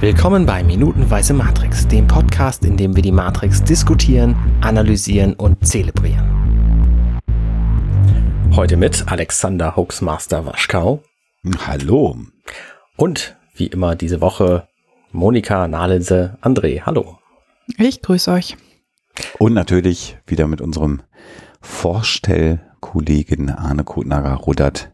Willkommen bei Minutenweise Matrix, dem Podcast, in dem wir die Matrix diskutieren, analysieren und zelebrieren. Heute mit Alexander Hoaxmaster Waschkau. Hallo. Und wie immer diese Woche Monika Nahlense André. Hallo. Ich grüße euch. Und natürlich wieder mit unserem Vorstellkollegen Arne Kutnager-Rudert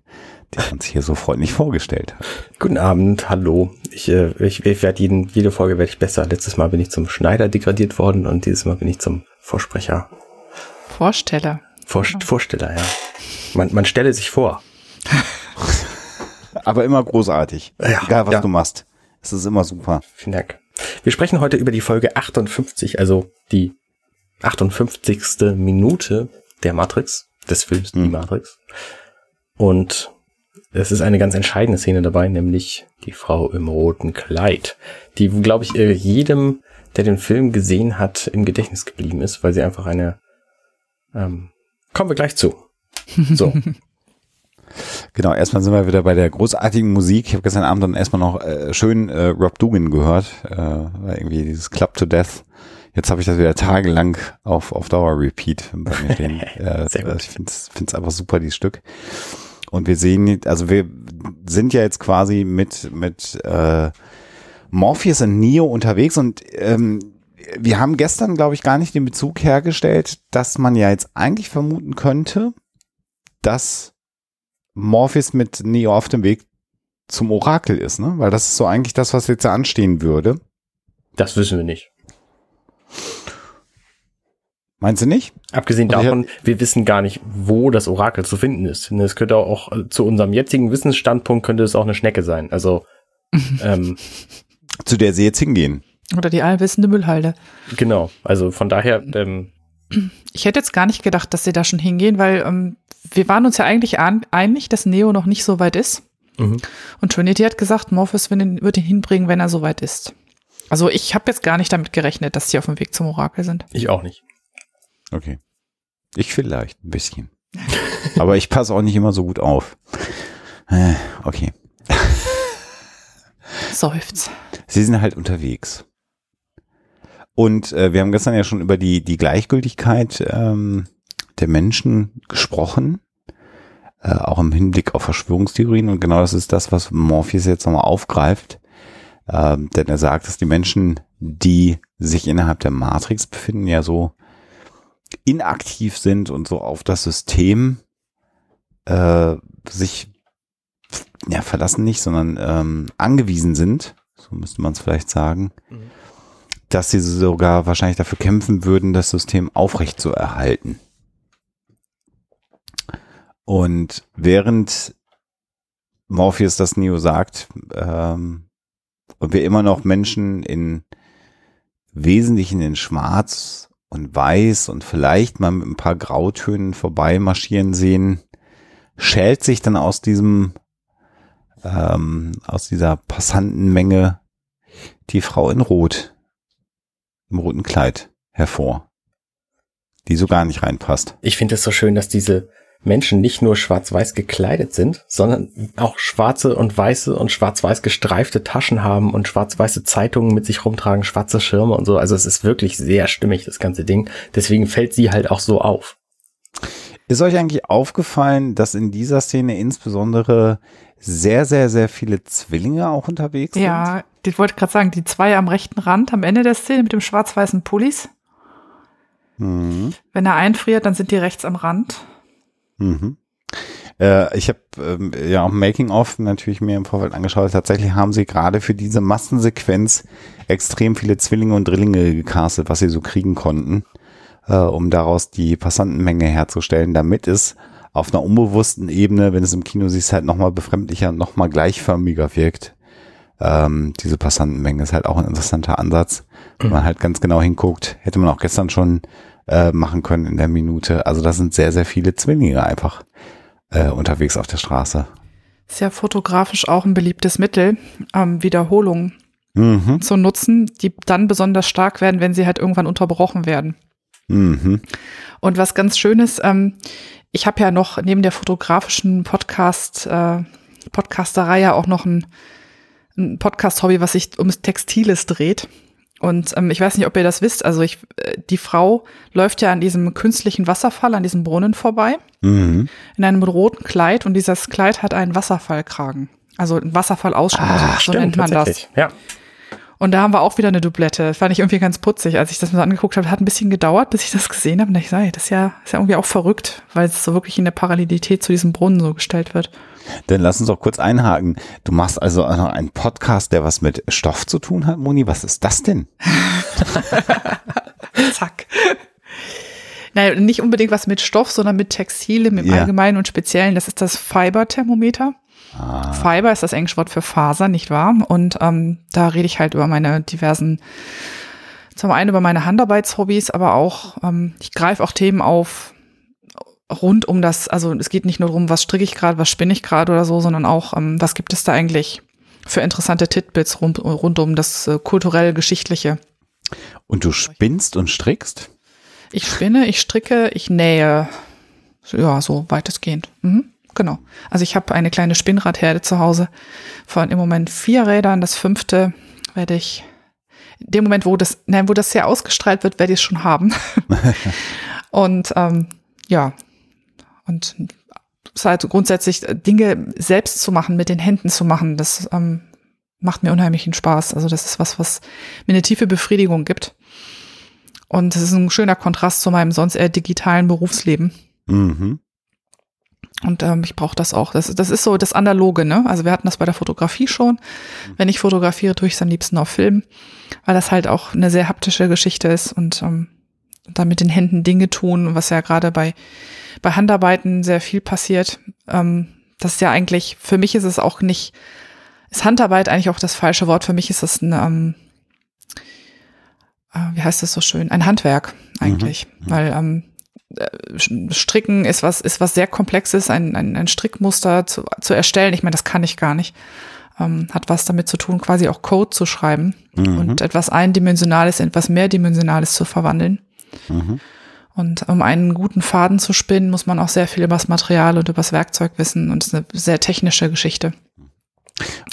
der uns hier so freundlich vorgestellt hat. Guten Abend, hallo. Ich, äh, ich, ich werde jeden, jede Folge werde ich besser. Letztes Mal bin ich zum Schneider degradiert worden und dieses Mal bin ich zum Vorsprecher. Vorsteller. Vor, Vorsteller, ja. Man, man stelle sich vor. Aber immer großartig. Ja, Egal, was ja. du machst. Es ist immer super. Vielen Dank. Wir sprechen heute über die Folge 58, also die 58. Minute der Matrix, des Films hm. Die Matrix. Und es ist eine ganz entscheidende Szene dabei, nämlich die Frau im roten Kleid, die, glaube ich, äh, jedem, der den Film gesehen hat, im Gedächtnis geblieben ist, weil sie einfach eine, ähm, kommen wir gleich zu. So. Genau, erstmal sind wir wieder bei der großartigen Musik. Ich habe gestern Abend dann erstmal noch äh, schön äh, Rob Dugan gehört, äh, irgendwie dieses Club to Death. Jetzt habe ich das wieder tagelang auf, auf Dauer Repeat bei mir stehen. äh, ich finde es einfach super, dieses Stück. Und wir sehen, also wir sind ja jetzt quasi mit, mit äh, Morpheus und Neo unterwegs und ähm, wir haben gestern, glaube ich, gar nicht den Bezug hergestellt, dass man ja jetzt eigentlich vermuten könnte, dass Morpheus mit Neo auf dem Weg zum Orakel ist, ne? Weil das ist so eigentlich das, was jetzt anstehen würde. Das wissen wir nicht. Meinst du nicht? Abgesehen davon, wir wissen gar nicht, wo das Orakel zu finden ist. Es könnte auch äh, zu unserem jetzigen Wissensstandpunkt könnte es auch eine Schnecke sein. Also ähm, zu der sie jetzt hingehen. Oder die allwissende Müllhalde. Genau. Also von daher. Ähm, ich hätte jetzt gar nicht gedacht, dass sie da schon hingehen, weil ähm, wir waren uns ja eigentlich einig, dass Neo noch nicht so weit ist. Mhm. Und Trinity hat gesagt, Morpheus wird ihn, wird ihn hinbringen, wenn er so weit ist. Also ich habe jetzt gar nicht damit gerechnet, dass sie auf dem Weg zum Orakel sind. Ich auch nicht. Okay. Ich vielleicht ein bisschen. Aber ich passe auch nicht immer so gut auf. Äh, okay. Seufz. Sie sind halt unterwegs. Und äh, wir haben gestern ja schon über die, die Gleichgültigkeit ähm, der Menschen gesprochen, äh, auch im Hinblick auf Verschwörungstheorien. Und genau das ist das, was Morpheus jetzt nochmal aufgreift. Ähm, denn er sagt, dass die Menschen, die sich innerhalb der Matrix befinden, ja so inaktiv sind und so auf das System äh, sich ja verlassen nicht, sondern ähm, angewiesen sind, so müsste man es vielleicht sagen, mhm. dass sie sogar wahrscheinlich dafür kämpfen würden, das System aufrecht zu erhalten. Und während Morpheus das Neo sagt, ähm, und wir immer noch Menschen in Wesentlichen in Schwarz und weiß und vielleicht mal mit ein paar Grautönen vorbei marschieren sehen, schält sich dann aus diesem, ähm, aus dieser Passantenmenge die Frau in Rot, im roten Kleid hervor, die so gar nicht reinpasst. Ich finde es so schön, dass diese Menschen nicht nur schwarz-weiß gekleidet sind, sondern auch schwarze und weiße und schwarz-weiß gestreifte Taschen haben und schwarz-weiße Zeitungen mit sich rumtragen, schwarze Schirme und so. Also es ist wirklich sehr stimmig, das ganze Ding. Deswegen fällt sie halt auch so auf. Ist euch eigentlich aufgefallen, dass in dieser Szene insbesondere sehr, sehr, sehr viele Zwillinge auch unterwegs sind? Ja, ich wollte gerade sagen, die zwei am rechten Rand am Ende der Szene mit dem schwarz-weißen Pullis. Mhm. Wenn er einfriert, dann sind die rechts am Rand. Mhm. Äh, ich habe ähm, ja auch Making-of natürlich mir im Vorfeld angeschaut. Tatsächlich haben sie gerade für diese Massensequenz extrem viele Zwillinge und Drillinge gecastet, was sie so kriegen konnten, äh, um daraus die Passantenmenge herzustellen, damit es auf einer unbewussten Ebene, wenn es im Kino siehst, halt nochmal befremdlicher und nochmal gleichförmiger wirkt. Ähm, diese Passantenmenge ist halt auch ein interessanter Ansatz. Wenn man halt ganz genau hinguckt, hätte man auch gestern schon äh, machen können in der Minute. Also da sind sehr, sehr viele Zwillinge einfach äh, unterwegs auf der Straße. Sehr fotografisch auch ein beliebtes Mittel, ähm, Wiederholungen mhm. zu nutzen, die dann besonders stark werden, wenn sie halt irgendwann unterbrochen werden. Mhm. Und was ganz schön ist, ähm, ich habe ja noch neben der fotografischen Podcast, äh, Podcasterei ja auch noch ein ein Podcast-Hobby, was sich ums Textiles dreht. Und ähm, ich weiß nicht, ob ihr das wisst. Also ich, äh, die Frau läuft ja an diesem künstlichen Wasserfall, an diesem Brunnen vorbei, Mhm. in einem roten Kleid. Und dieses Kleid hat einen Wasserfallkragen. Also einen Wasserfallausschnitt, Ah, so nennt man das. Ja. Und da haben wir auch wieder eine Doublette. Fand ich irgendwie ganz putzig, als ich das mir so angeguckt habe. Hat ein bisschen gedauert, bis ich das gesehen habe. Und ich sage, das ist ja, ist ja irgendwie auch verrückt, weil es so wirklich in der Parallelität zu diesem Brunnen so gestellt wird. Dann lass uns doch kurz einhaken. Du machst also noch einen Podcast, der was mit Stoff zu tun hat, Moni. Was ist das denn? Zack. Naja, nicht unbedingt was mit Stoff, sondern mit Textilien im Ja. Allgemeinen und Speziellen. Das ist das Fiber-Thermometer. Ah. Fiber ist das englische Wort für Faser, nicht wahr? Und ähm, da rede ich halt über meine diversen, zum einen über meine Handarbeitshobbys, aber auch, ähm, ich greife auch Themen auf rund um das, also es geht nicht nur darum, was stricke ich gerade, was spinne ich gerade oder so, sondern auch, ähm, was gibt es da eigentlich für interessante Titbits rund, rund um das äh, kulturell-geschichtliche. Und du spinnst und strickst? Ich spinne, ich stricke, ich nähe. Ja, so weitestgehend. Mhm, genau. Also ich habe eine kleine Spinnradherde zu Hause von im Moment vier Rädern. Das fünfte werde ich, in dem Moment, wo das, nein, wo das hier ausgestrahlt wird, werde ich es schon haben. Und ähm, ja, und es ist halt grundsätzlich äh, Dinge selbst zu machen, mit den Händen zu machen, das ähm, macht mir unheimlichen Spaß. Also das ist was, was mir eine tiefe Befriedigung gibt. Und es ist ein schöner Kontrast zu meinem sonst eher digitalen Berufsleben. Mhm. Und ähm, ich brauche das auch. Das, das ist so das Analoge, ne? Also wir hatten das bei der Fotografie schon. Wenn ich fotografiere, tue ich es am liebsten auf Film, weil das halt auch eine sehr haptische Geschichte ist und ähm, dann mit den Händen Dinge tun, was ja gerade bei, bei Handarbeiten sehr viel passiert. Ähm, das ist ja eigentlich, für mich ist es auch nicht, ist Handarbeit eigentlich auch das falsche Wort. Für mich ist es ein, ähm, äh, wie heißt das so schön, ein Handwerk eigentlich, weil ähm, äh, Stricken ist was, ist was sehr Komplexes, ein, ein, ein Strickmuster zu, zu erstellen. Ich meine, das kann ich gar nicht. Ähm, hat was damit zu tun, quasi auch Code zu schreiben und etwas Eindimensionales in etwas Mehrdimensionales zu verwandeln. Mhm. Und um einen guten Faden zu spinnen, muss man auch sehr viel über das Material und über das Werkzeug wissen. Und es ist eine sehr technische Geschichte.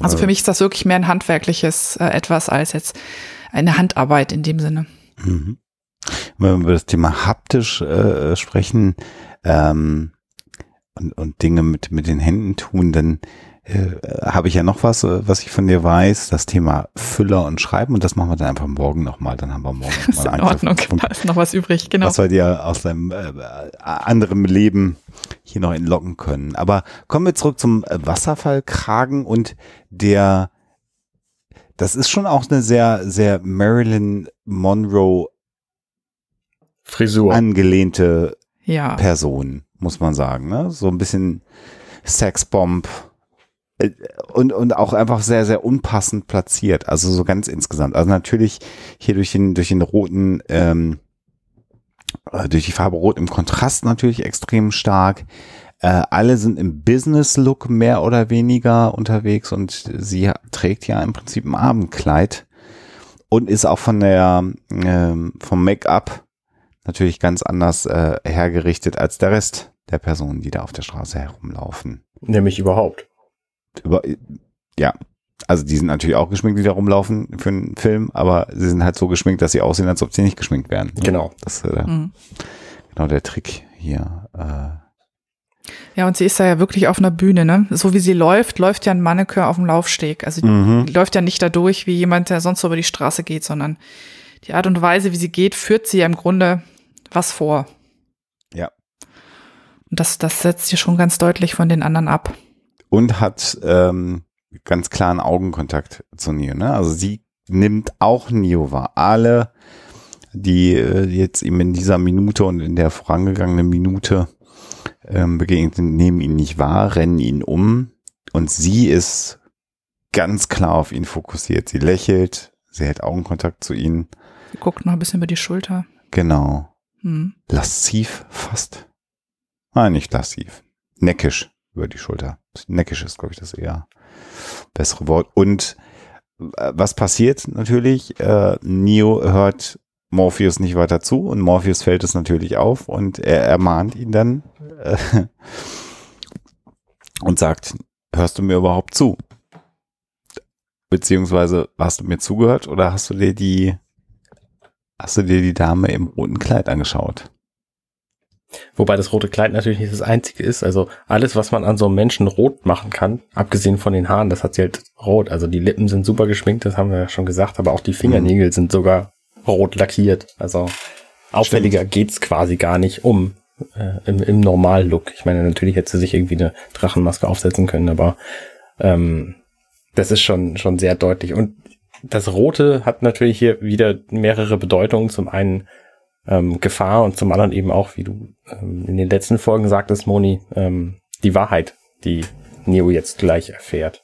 Also für mich ist das wirklich mehr ein handwerkliches äh, etwas als jetzt eine Handarbeit in dem Sinne. Mhm. Wenn wir über das Thema haptisch äh, sprechen ähm, und, und Dinge mit, mit den Händen tun, dann äh, habe ich ja noch was, äh, was ich von dir weiß, das Thema Füller und Schreiben und das machen wir dann einfach morgen nochmal, dann haben wir morgen nochmal in einen Ordnung. Da ist noch was übrig, genau. was wir dir aus deinem äh, anderen Leben hier noch entlocken können. Aber kommen wir zurück zum äh, Wasserfallkragen und der, das ist schon auch eine sehr, sehr Marilyn Monroe Frisur. angelehnte Ja. Person, muss man sagen. Ne? So ein bisschen Sexbomb äh, und, und auch einfach sehr, sehr unpassend platziert. Also so ganz insgesamt. Also natürlich hier durch den, durch den roten, ähm, äh, durch die Farbe Rot im Kontrast natürlich extrem stark. Äh, alle sind im Business-Look mehr oder weniger unterwegs und sie trägt ja im Prinzip ein Abendkleid und ist auch von der, ähm, vom Make-up natürlich ganz anders äh, hergerichtet als der Rest der Personen, die da auf der Straße herumlaufen. Nämlich überhaupt. Über, ja, also die sind natürlich auch geschminkt, die da rumlaufen für einen Film, aber sie sind halt so geschminkt, dass sie aussehen, als ob sie nicht geschminkt wären. Genau. Das ist äh, Mhm. genau der Trick hier. Äh, Ja, und sie ist da ja wirklich auf einer Bühne, ne? So wie sie läuft, läuft ja ein Mannequin auf dem Laufsteg. Also Mhm. die läuft ja nicht dadurch wie jemand, der sonst so über die Straße geht, sondern die Art und Weise, wie sie geht, führt sie ja im Grunde was vor. Ja. Und das, das setzt sie schon ganz deutlich von den anderen ab. und hat ähm, ganz klaren Augenkontakt zu Neo. Ne? Also sie nimmt auch Neo wahr. Alle, die äh, jetzt ihm in dieser Minute und in der vorangegangenen Minute ähm, begegnet sind, nehmen ihn nicht wahr, rennen ihn um und sie ist ganz klar auf ihn fokussiert. Sie lächelt, sie hält Augenkontakt zu ihm. Sie guckt noch ein bisschen über die Schulter. Genau. Hm. Lassiv fast. Nein, nicht lassiv. Neckisch über die Schulter. Neckisch ist, glaube ich, das eher bessere Wort. Und äh, was passiert natürlich? Äh, Neo hört Morpheus nicht weiter zu und Morpheus fällt es natürlich auf und er ermahnt ihn dann äh, und sagt, hörst du mir überhaupt zu? Beziehungsweise hast du mir zugehört oder hast du dir die, hast du dir die Dame im roten Kleid angeschaut? Wobei das rote Kleid natürlich nicht das einzige ist. Also alles, was man an so einem Menschen rot machen kann, abgesehen von den Haaren, das hat sie halt rot. Also die Lippen sind super geschminkt, das haben wir ja schon gesagt, aber auch die Fingernägel mhm. sind sogar rot lackiert. Also auffälliger Stimmt. geht's quasi gar nicht um äh, im, im Normal-Look. Ich meine, natürlich hätte sie sich irgendwie eine Drachenmaske aufsetzen können, aber ähm, das ist schon, schon sehr deutlich. Und das Rote hat natürlich hier wieder mehrere Bedeutungen. Zum einen ähm, Gefahr und zum anderen eben auch, wie du ähm, in den letzten Folgen sagtest, Moni, ähm, die Wahrheit, die Neo jetzt gleich erfährt.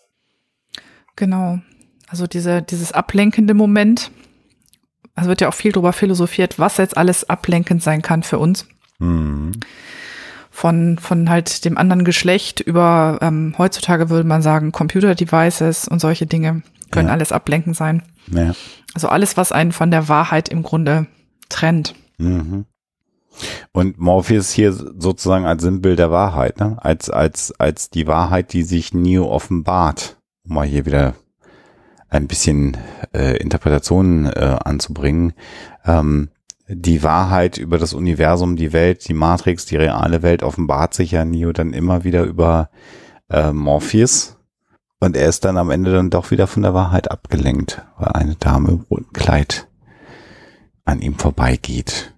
Genau. Also diese, dieses ablenkende Moment. Also wird ja auch viel darüber philosophiert, was jetzt alles ablenkend sein kann für uns. Mhm. Von, von halt dem anderen Geschlecht über, ähm, heutzutage würde man sagen, Computer-Devices und solche Dinge können ja. alles ablenkend sein. Ja. Also alles, was einen von der Wahrheit im Grunde trennt. Mhm. Und Morpheus hier sozusagen als Sinnbild der Wahrheit, ne? als, als, als die Wahrheit, die sich Neo offenbart. Um mal hier wieder ein bisschen äh, Interpretationen äh, anzubringen. Ähm, die Wahrheit über das Universum, die Welt, die Matrix, die reale Welt offenbart sich ja Neo dann immer wieder über äh, Morpheus. Und er ist dann am Ende dann doch wieder von der Wahrheit abgelenkt, weil eine Dame im roten Kleid an ihm vorbeigeht.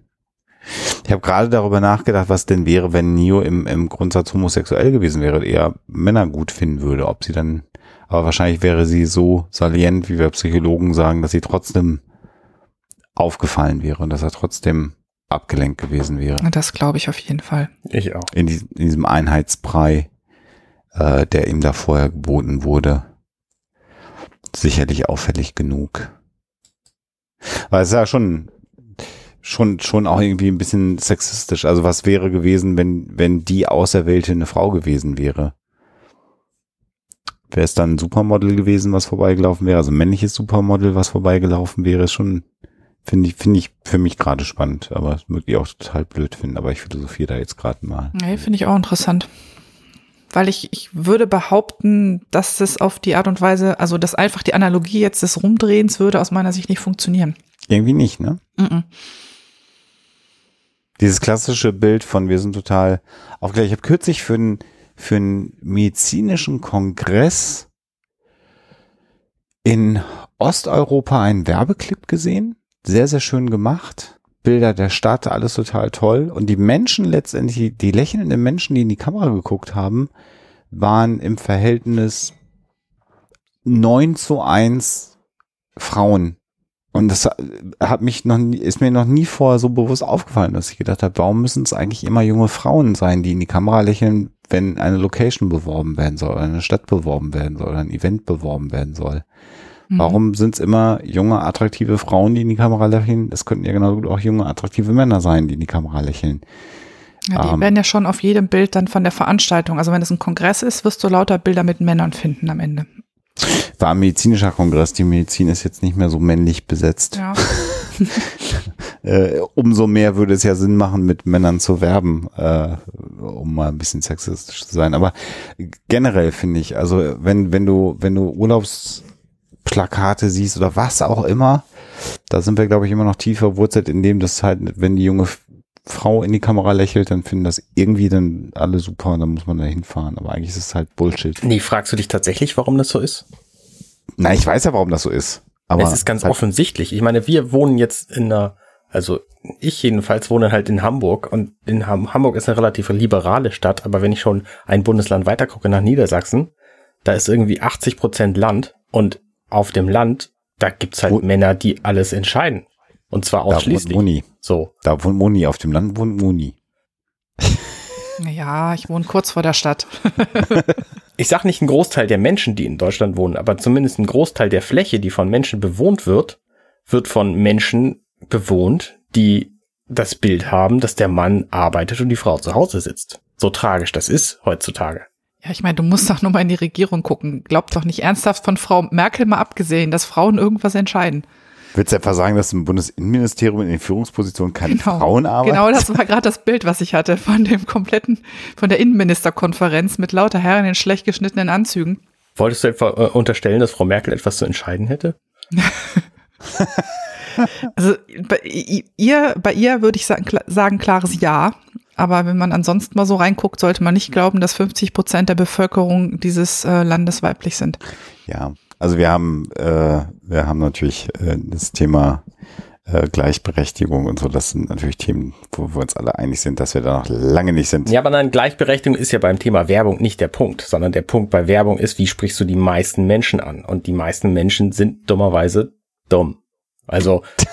Ich habe gerade darüber nachgedacht, was denn wäre, wenn Neo im, im Grundsatz homosexuell gewesen wäre, eher Männer gut finden würde, ob sie dann, aber wahrscheinlich wäre sie so salient, wie wir Psychologen sagen, dass sie trotzdem aufgefallen wäre und dass er trotzdem abgelenkt gewesen wäre. Das glaube ich auf jeden Fall. Ich auch. In, die, in diesem Einheitsbrei, äh, der ihm da vorher geboten wurde. Sicherlich auffällig genug. Weil es ist ja schon schon, schon auch irgendwie ein bisschen sexistisch. Also was wäre gewesen, wenn, wenn die Auserwählte eine Frau gewesen wäre? Wäre es dann ein Supermodel gewesen, was vorbeigelaufen wäre? Also männliches Supermodel, was vorbeigelaufen wäre, ist schon, finde ich, finde ich für mich gerade spannend. Aber das möchte ich auch total blöd finden. Aber ich philosophiere da jetzt gerade mal. Nee, finde ich auch interessant. Weil ich, ich würde behaupten, dass es auf die Art und Weise, also dass einfach die Analogie jetzt des Rumdrehens würde aus meiner Sicht nicht funktionieren. Irgendwie nicht, ne? Mm, -mm. Dieses klassische Bild von wir sind total aufgeklärt. Ich habe kürzlich für einen für einen medizinischen Kongress in Osteuropa einen Werbeclip gesehen. Sehr, sehr schön gemacht. Bilder der Stadt, alles total toll. Und die Menschen letztendlich, die lächelnden Menschen, die in die Kamera geguckt haben, waren im Verhältnis 9 zu 1 Frauen und das hat mich noch nie, ist mir noch nie vorher so bewusst aufgefallen, dass ich gedacht habe, warum müssen es eigentlich immer junge Frauen sein, die in die Kamera lächeln, wenn eine Location beworben werden soll, oder eine Stadt beworben werden soll, oder ein Event beworben werden soll. Mhm. Warum sind es immer junge, attraktive Frauen, die in die Kamera lächeln? Es könnten ja genauso gut auch junge, attraktive Männer sein, die in die Kamera lächeln. Ja, die ähm, werden ja schon auf jedem Bild dann von der Veranstaltung. Also wenn es ein Kongress ist, wirst du lauter Bilder mit Männern finden am Ende. War ein medizinischer Kongress. Die Medizin ist jetzt nicht mehr so männlich besetzt. Ja. äh, umso mehr würde es ja Sinn machen, mit Männern zu werben, äh, um mal ein bisschen sexistisch zu sein. Aber generell finde ich, also wenn, wenn du, wenn du Urlaubsplakate siehst oder was auch immer, da sind wir, glaube ich, immer noch tiefer wurzelt in dem, dass halt, wenn die junge Frau in die Kamera lächelt, dann finden das irgendwie dann alle super und dann muss man da hinfahren. Aber eigentlich ist es halt Bullshit. Nee, fragst du dich tatsächlich, warum das so ist? Na, ich weiß ja, warum das so ist. Aber es ist ganz halt offensichtlich. Ich meine, wir wohnen jetzt in einer, also ich jedenfalls wohne halt in Hamburg und in Ham Hamburg ist eine relativ liberale Stadt, aber wenn ich schon ein Bundesland weiter gucke nach Niedersachsen, da ist irgendwie 80 Prozent Land und auf dem Land, da gibt's halt Wo Männer, die alles entscheiden. Und zwar ausschließlich. Da wohnt Moni. So. Da wohnt Moni. Auf dem Land wohnt Moni. Ja, ich wohne kurz vor der Stadt. ich sag nicht ein Großteil der Menschen, die in Deutschland wohnen, aber zumindest ein Großteil der Fläche, die von Menschen bewohnt wird, wird von Menschen bewohnt, die das Bild haben, dass der Mann arbeitet und die Frau zu Hause sitzt. So tragisch das ist heutzutage. Ja, ich meine, du musst doch nur mal in die Regierung gucken. Glaubt doch nicht ernsthaft von Frau Merkel mal abgesehen, dass Frauen irgendwas entscheiden. Willst du etwa sagen, dass im Bundesinnenministerium in den Führungspositionen keine genau, Frauen arbeiten? Genau, das war gerade das Bild, was ich hatte von dem kompletten, von der Innenministerkonferenz mit lauter Herren in schlecht geschnittenen Anzügen. Wolltest du etwa äh, unterstellen, dass Frau Merkel etwas zu entscheiden hätte? also bei ihr, bei ihr würde ich sagen, sagen klares Ja. Aber wenn man ansonsten mal so reinguckt, sollte man nicht glauben, dass 50 Prozent der Bevölkerung dieses äh, Landes weiblich sind. Ja, also wir haben, äh, wir haben natürlich äh, das Thema äh, Gleichberechtigung und so, das sind natürlich Themen, wo wir uns alle einig sind, dass wir da noch lange nicht sind. Ja, aber nein, Gleichberechtigung ist ja beim Thema Werbung nicht der Punkt, sondern der Punkt bei Werbung ist, wie sprichst du die meisten Menschen an? Und die meisten Menschen sind dummerweise dumm. Also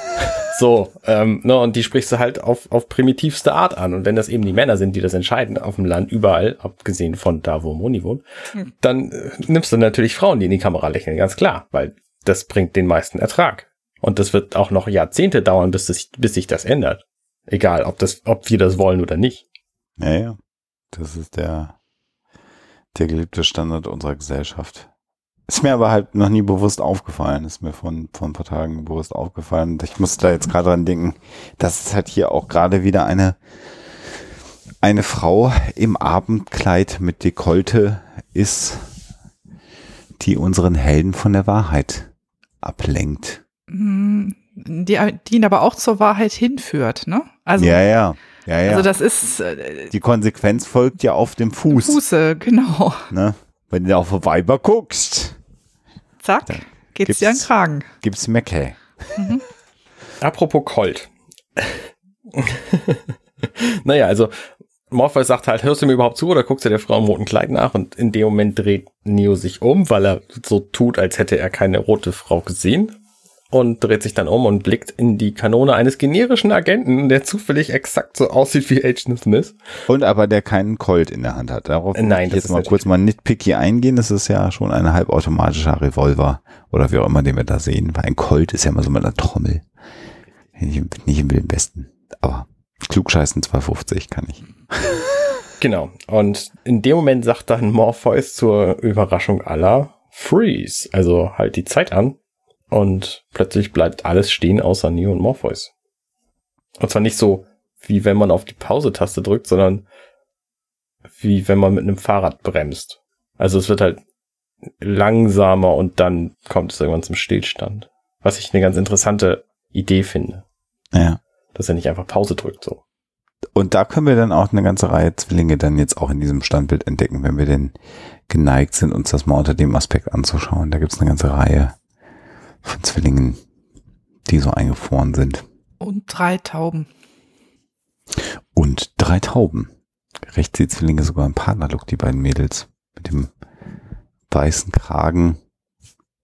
so, ähm, ne, und die sprichst du halt auf, auf primitivste Art an. Und wenn das eben die Männer sind, die das entscheiden, auf dem Land, überall, abgesehen von da, wo Moni wohnt, hm. dann äh, nimmst du natürlich Frauen, die in die Kamera lächeln, ganz klar, weil das bringt den meisten Ertrag. Und das wird auch noch Jahrzehnte dauern, bis, das, bis sich das ändert. Egal, ob das, ob wir das wollen oder nicht. Ja, ja. Das ist der, der geliebte Standard unserer Gesellschaft. Ist mir aber halt noch nie bewusst aufgefallen. Ist mir von, von ein paar Tagen bewusst aufgefallen. Ich muss da jetzt gerade dran denken, dass es halt hier auch gerade wieder eine, eine Frau im Abendkleid mit Dekolte ist, die unseren Helden von der Wahrheit ablenkt. Mhm. Die, die ihn aber auch zur Wahrheit hinführt, ne? Also, ja, ja. Ja, ja. Also das ist. Äh, die Konsequenz folgt ja auf dem Fuß. Fuße, genau. Ne? Wenn du auf Weiber guckst. Zack, geht's dir an den Kragen. Gibt's Mecke. Mhm. Apropos Colt. naja, also Morpheus sagt halt, hörst du mir überhaupt zu oder guckst du der Frau im roten Kleid nach? Und in dem Moment dreht Neo sich um, weil er so tut, als hätte er keine rote Frau gesehen und dreht sich dann um und blickt in die Kanone eines generischen Agenten, der zufällig exakt so aussieht wie Agent Smith. Und aber der keinen Colt in der Hand hat. Darauf äh, Nein, ich jetzt mal kurz mal nitpicky eingehen. Das ist ja schon ein halbautomatischer Revolver oder wie auch immer, den wir da sehen. Weil ein Colt ist ja immer so mit einer Trommel. Nicht, nicht im Wilden Westen. Aber klugscheißen 250 kann ich. Genau. Und in dem Moment sagt dann Morpheus zur Überraschung aller Freeze. Also halt die Zeit an. Und plötzlich bleibt alles stehen außer Neo und Morpheus. Und zwar nicht so, wie wenn man auf die Pause-Taste drückt, sondern wie wenn man mit einem Fahrrad bremst. Also es wird halt langsamer und dann kommt es irgendwann zum Stillstand. Was ich eine ganz interessante Idee finde. Ja. Dass er nicht einfach Pause drückt, so. Und da können wir dann auch eine ganze Reihe Zwillinge dann jetzt auch in diesem Standbild entdecken, wenn wir denn geneigt sind, uns das mal unter dem Aspekt anzuschauen. Da gibt es eine ganze Reihe von Zwillingen, die so eingefroren sind. Und drei Tauben. Und drei Tauben. Rechts die Zwillinge sogar im Partnerlook, die beiden Mädels. Mit dem weißen Kragen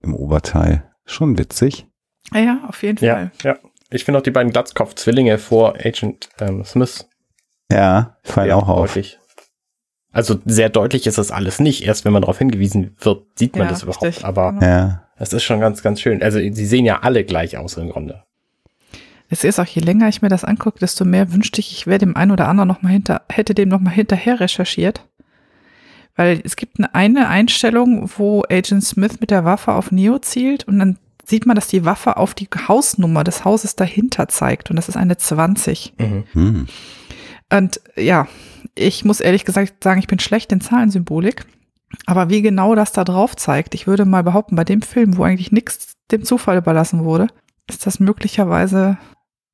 im Oberteil. Schon witzig. Ja, auf jeden ja, Fall. Ja, ich finde auch die beiden Glatzkopf-Zwillinge vor Agent ähm, Smith. Ja, fallen auch auf. Deutlich. Also sehr deutlich ist das alles nicht. Erst wenn man darauf hingewiesen wird, sieht man ja, das überhaupt. Richtig. Aber ja. Das ist schon ganz, ganz schön. Also sie sehen ja alle gleich aus im Grunde. Es ist auch, je länger ich mir das angucke, desto mehr wünschte ich, ich wäre dem einen oder anderen noch mal hinter, hätte dem noch mal hinterher recherchiert. Weil es gibt eine Einstellung, wo Agent Smith mit der Waffe auf Neo zielt und dann sieht man, dass die Waffe auf die Hausnummer des Hauses dahinter zeigt und das ist eine 20. Mhm. Hm. Und ja, ich muss ehrlich gesagt sagen, ich bin schlecht in Zahlensymbolik. Aber wie genau das da drauf zeigt, ich würde mal behaupten, bei dem Film, wo eigentlich nichts dem Zufall überlassen wurde, ist das möglicherweise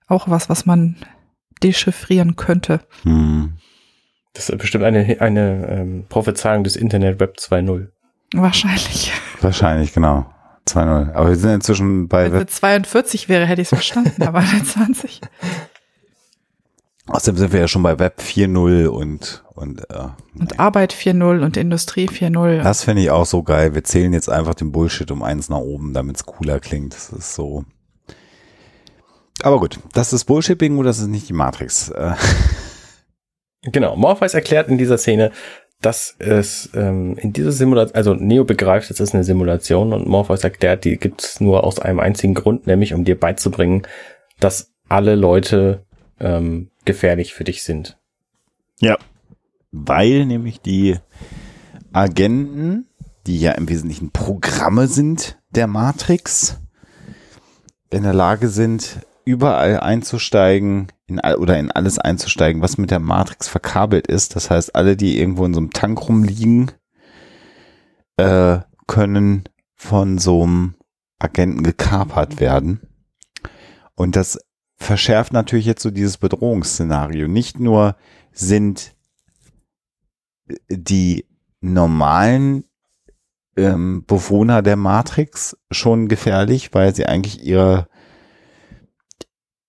auch was, was man dechiffrieren könnte. Hm. Das ist bestimmt eine, eine ähm, Prophezeiung des Internet Web 2.0. Wahrscheinlich. Wahrscheinlich, genau. 2.0. Aber wir sind inzwischen bei. Wenn es 42 wäre, hätte ich es verstanden, aber 20. Außerdem sind wir ja schon bei Web 4.0 und und, äh, und Arbeit 4.0 und Industrie 4.0. Das finde ich auch so geil. Wir zählen jetzt einfach den Bullshit um eins nach oben, damit es cooler klingt. Das ist so. Aber gut, das ist Bullshit-Bingo, das ist nicht die Matrix. Äh. Genau, Morpheus erklärt in dieser Szene, dass es ähm, in dieser Simulation, also Neo begreift, es ist eine Simulation und Morpheus erklärt, die gibt es nur aus einem einzigen Grund, nämlich um dir beizubringen, dass alle Leute ähm, gefährlich für dich sind. Ja, weil nämlich die Agenten, die ja im Wesentlichen Programme sind der Matrix, in der Lage sind, überall einzusteigen in all, oder in alles einzusteigen, was mit der Matrix verkabelt ist. Das heißt, alle, die irgendwo in so einem Tank rumliegen, äh, können von so einem Agenten gekapert werden. Und das verschärft natürlich jetzt so dieses Bedrohungsszenario. Nicht nur sind die normalen ähm, Bewohner der Matrix schon gefährlich, weil sie eigentlich ihre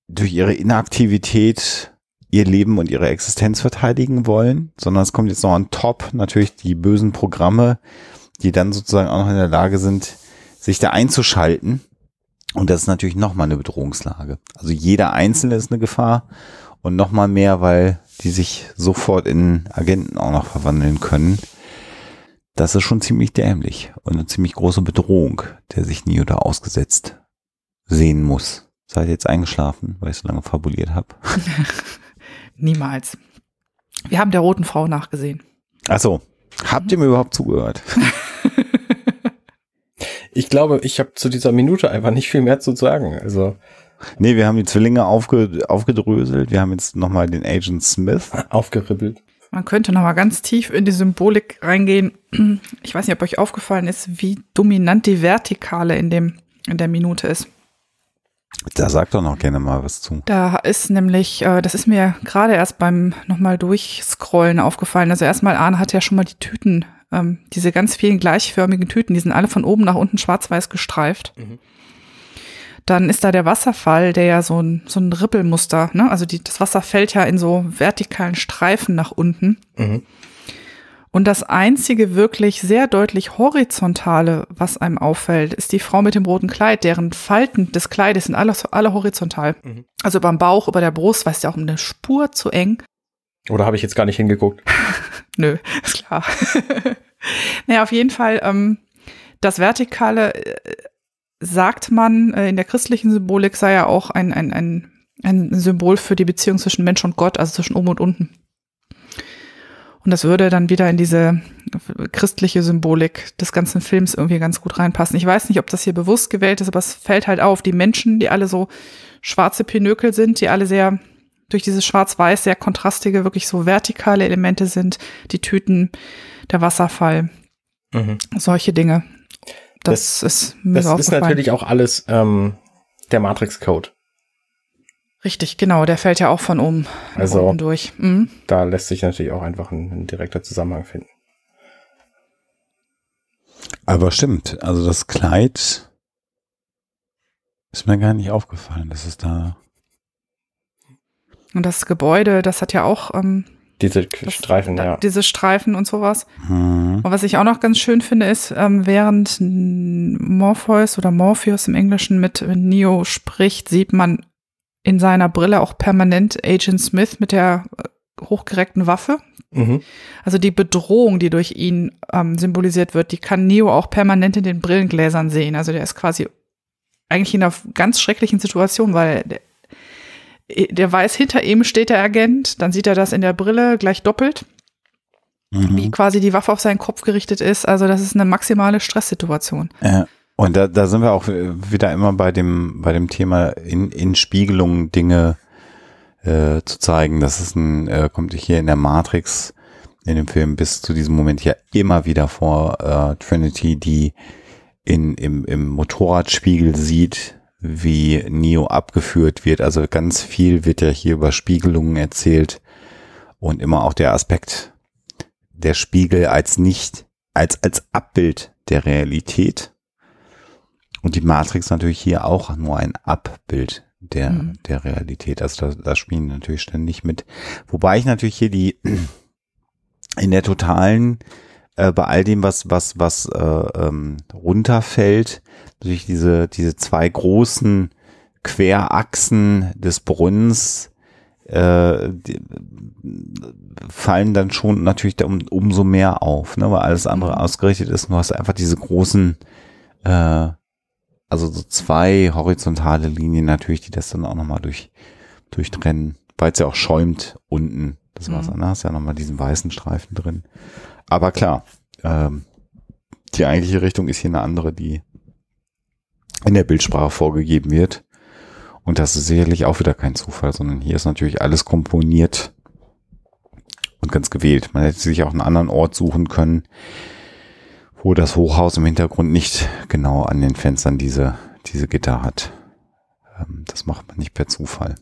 durch ihre Inaktivität ihr Leben und ihre Existenz verteidigen wollen, sondern es kommt jetzt noch on top natürlich die bösen Programme, die dann sozusagen auch noch in der Lage sind, sich da einzuschalten. Und das ist natürlich nochmal eine Bedrohungslage. Also jeder Einzelne ist eine Gefahr und nochmal mehr, weil die sich sofort in Agenten auch noch verwandeln können. Das ist schon ziemlich dämlich und eine ziemlich große Bedrohung, der sich Neo da ausgesetzt sehen muss. Seid ihr jetzt eingeschlafen, weil ich so lange fabuliert habe? Niemals. Wir haben der roten Frau nachgesehen. Ach so. Habt ihr mir überhaupt zugehört? ich glaube, ich habe zu dieser Minute einfach nicht viel mehr zu sagen. Also Nee, wir haben die Zwillinge aufge, aufgedröselt. Wir haben jetzt nochmal den Agent Smith. Aufgeribbelt. Man könnte nochmal ganz tief in die Symbolik reingehen. Ich weiß nicht, ob euch aufgefallen ist, wie dominant die Vertikale in dem, in der Minute ist. Da sagt doch noch gerne mal was zu. Da ist nämlich, äh, das ist mir gerade erst beim nochmal durchscrollen aufgefallen. Also erstmal, Arne hat ja schon mal die Tüten, ähm, diese ganz vielen gleichförmigen Tüten, die sind alle von oben nach unten schwarz-weiß gestreift. Mhm. Dann ist da der Wasserfall, der ja so ein, so ein Rippelmuster, ne? Also die, das Wasser fällt ja in so vertikalen Streifen nach unten. Mhm. Und das einzige wirklich sehr deutlich horizontale, was einem auffällt, ist die Frau mit dem roten Kleid, deren Falten des Kleides sind alle, alle horizontal. Mhm. Also beim Bauch, über der Brust, weißt du auch um eine Spur zu eng. Oder habe ich jetzt gar nicht hingeguckt? Nö, ist klar. naja, auf jeden Fall, ähm, das Vertikale äh, sagt man, äh, in der christlichen Symbolik sei ja auch ein, ein, ein, ein Symbol für die Beziehung zwischen Mensch und Gott, also zwischen oben und unten. Und das würde dann wieder in diese christliche Symbolik des ganzen Films irgendwie ganz gut reinpassen. Ich weiß nicht, ob das hier bewusst gewählt ist, aber es fällt halt auf, die Menschen, die alle so schwarze Pinökel sind, die alle sehr durch dieses Schwarz-Weiß sehr kontrastige, wirklich so vertikale Elemente sind, die Tüten, der Wasserfall, mhm. solche Dinge. Das, das ist mir Das ist natürlich auch alles ähm, der Matrix-Code. Richtig, genau, der fällt ja auch von oben, also, oben durch. Mhm. Da lässt sich natürlich auch einfach ein, ein, direkter Zusammenhang finden. Aber stimmt, also das Kleid ist mir gar nicht aufgefallen, dass es da. Und das Gebäude, das hat ja auch ähm, diese Streifen, das, ja. Diese Streifen und sowas. Mhm. Und was ich auch noch ganz schön finde, ist, ähm, während Morpheus oder Morpheus im Englischen mit Neo spricht, sieht man in seiner Brille auch permanent Agent Smith mit der äh, hochgereckten Waffe. Mhm. Also die Bedrohung, die durch ihn ähm, symbolisiert wird, die kann Neo auch permanent in den Brillengläsern sehen. Also der ist quasi eigentlich in einer ganz schrecklichen Situation, weil der, weiß, hinter ihm steht der Agent, dann sieht er das in der Brille gleich doppelt, mhm. wie quasi die Waffe auf seinen Kopf gerichtet ist. Also das ist eine maximale Stresssituation. Ja. Und da, da sind wir auch wieder immer bei dem, bei dem Thema in, in Spiegelungen Dinge äh, zu zeigen. Das ist ein, äh, kommt hier in der Matrix in dem Film bis zu diesem Moment ja immer wieder vor äh, Trinity, die in, im, im Motorradspiegel sieht, wie Neo abgeführt wird. Also ganz viel wird ja hier über Spiegelungen erzählt und immer auch der Aspekt der Spiegel als nicht, als, als Abbild der Realität. Und die Matrix natürlich hier auch nur ein Abbild der, mhm. der Realität. Also da, da spielen natürlich ständig mit. Wobei ich natürlich hier die in der totalen, äh, bei all dem, was, was, was äh, ähm, runterfällt, durch diese, diese zwei großen Querachsen des Brunnens äh, fallen dann schon natürlich um, umso mehr auf, ne, weil alles andere mhm. ausgerichtet ist. Du hast einfach diese großen äh, also so zwei horizontale Linien natürlich, die das dann auch nochmal durch, durchtrennen, weil es ja auch schäumt unten. Das war's. Mhm. Da hast ja nochmal diesen weißen Streifen drin. Aber klar, ähm, die eigentliche Richtung ist hier eine andere, die in der Bildsprache vorgegeben wird. Und das ist sicherlich auch wieder kein Zufall, sondern hier ist natürlich alles komponiert und ganz gewählt. Man hätte sich auch einen anderen Ort suchen können, wo das Hochhaus im Hintergrund nicht genau an den Fenstern diese, diese Gitter hat. Ähm, das macht man nicht per Zufall.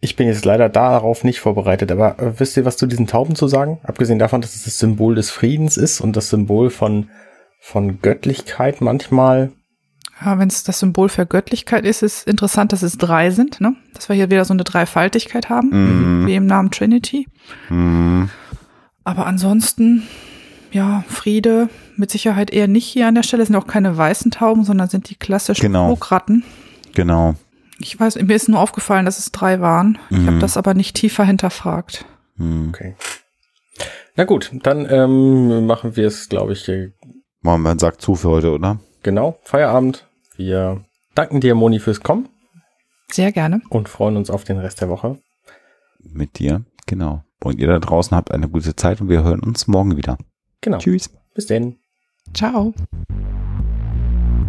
Ich bin jetzt leider darauf nicht vorbereitet, aber äh, wisst ihr was zu diesen Tauben zu sagen? Abgesehen davon, dass es das Symbol des Friedens ist und das Symbol von, von Göttlichkeit manchmal. Ja, wenn es das Symbol für Göttlichkeit ist, ist interessant, dass es drei sind, ne? Dass wir hier wieder so eine Dreifaltigkeit haben, Mhm. wie im Namen Trinity. Mhm. Aber ansonsten, ja, Friede mit Sicherheit eher nicht hier an der Stelle. Es sind auch keine weißen Tauben, sondern sind die klassischen Genau. Flugratten. Genau. Ich weiß, mir ist nur aufgefallen, dass es drei waren. Ich Mhm. habe das aber nicht tiefer hinterfragt. Mhm. Okay. Na gut, dann ähm, machen wir es, glaube ich, Machen wir einen Sack zu für heute, oder? genau. Feierabend. Wir danken dir, Moni, fürs Kommen Sehr gerne. und freuen uns auf den Rest der Woche. Mit dir. Genau. Und ihr da draußen habt eine gute Zeit und wir hören uns morgen wieder. Genau. Tschüss. Bis denn. Ciao.